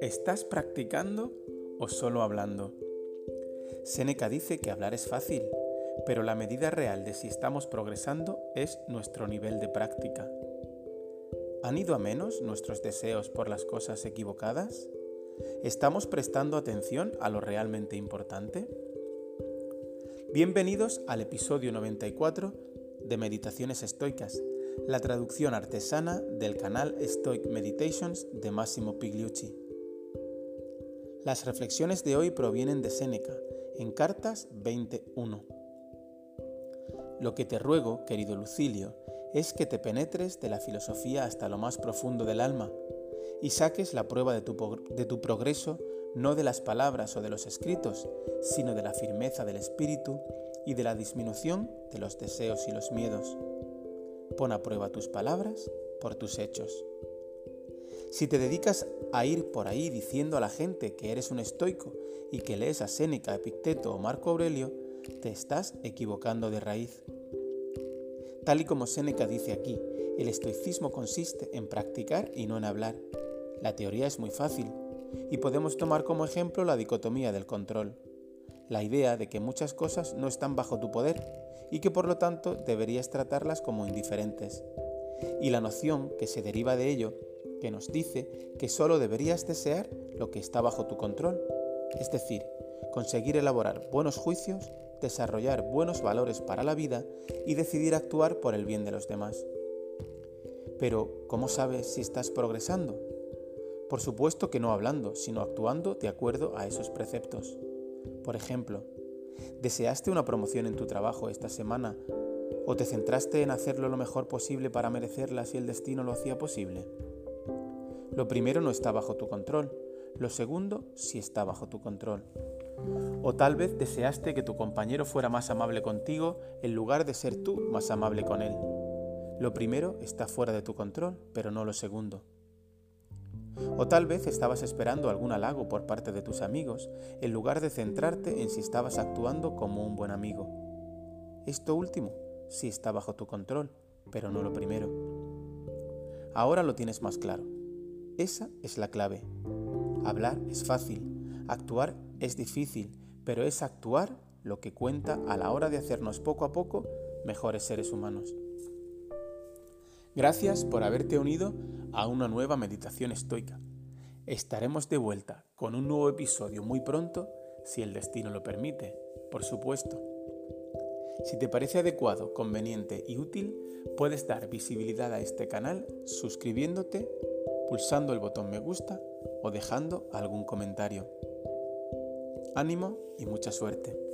¿Estás practicando o solo hablando? Séneca dice que hablar es fácil, pero la medida real de si estamos progresando es nuestro nivel de práctica. ¿Han ido a menos nuestros deseos por las cosas equivocadas? ¿Estamos prestando atención a lo realmente importante? Bienvenidos al episodio 94 de Meditaciones Estoicas, la traducción artesana del canal Stoic Meditations de Massimo Pigliucci. Las reflexiones de hoy provienen de Séneca, en Cartas 21. Lo que te ruego, querido Lucilio, es que te penetres de la filosofía hasta lo más profundo del alma y saques la prueba de tu, de tu progreso no de las palabras o de los escritos, sino de la firmeza del espíritu y de la disminución de los deseos y los miedos. Pon a prueba tus palabras por tus hechos. Si te dedicas a ir por ahí diciendo a la gente que eres un estoico y que lees a Séneca, Epicteto o Marco Aurelio, te estás equivocando de raíz. Tal y como Séneca dice aquí, el estoicismo consiste en practicar y no en hablar. La teoría es muy fácil y podemos tomar como ejemplo la dicotomía del control, la idea de que muchas cosas no están bajo tu poder y que por lo tanto deberías tratarlas como indiferentes, y la noción que se deriva de ello que nos dice que solo deberías desear lo que está bajo tu control, es decir, conseguir elaborar buenos juicios, desarrollar buenos valores para la vida y decidir actuar por el bien de los demás. Pero, ¿cómo sabes si estás progresando? Por supuesto que no hablando, sino actuando de acuerdo a esos preceptos. Por ejemplo, ¿deseaste una promoción en tu trabajo esta semana o te centraste en hacerlo lo mejor posible para merecerla si el destino lo hacía posible? Lo primero no está bajo tu control, lo segundo sí está bajo tu control. O tal vez deseaste que tu compañero fuera más amable contigo en lugar de ser tú más amable con él. Lo primero está fuera de tu control, pero no lo segundo. O tal vez estabas esperando algún halago por parte de tus amigos, en lugar de centrarte en si estabas actuando como un buen amigo. Esto último sí está bajo tu control, pero no lo primero. Ahora lo tienes más claro. Esa es la clave. Hablar es fácil, actuar es difícil, pero es actuar lo que cuenta a la hora de hacernos poco a poco mejores seres humanos. Gracias por haberte unido a una nueva meditación estoica. Estaremos de vuelta con un nuevo episodio muy pronto, si el destino lo permite, por supuesto. Si te parece adecuado, conveniente y útil, puedes dar visibilidad a este canal suscribiéndote pulsando el botón me gusta o dejando algún comentario. Ánimo y mucha suerte.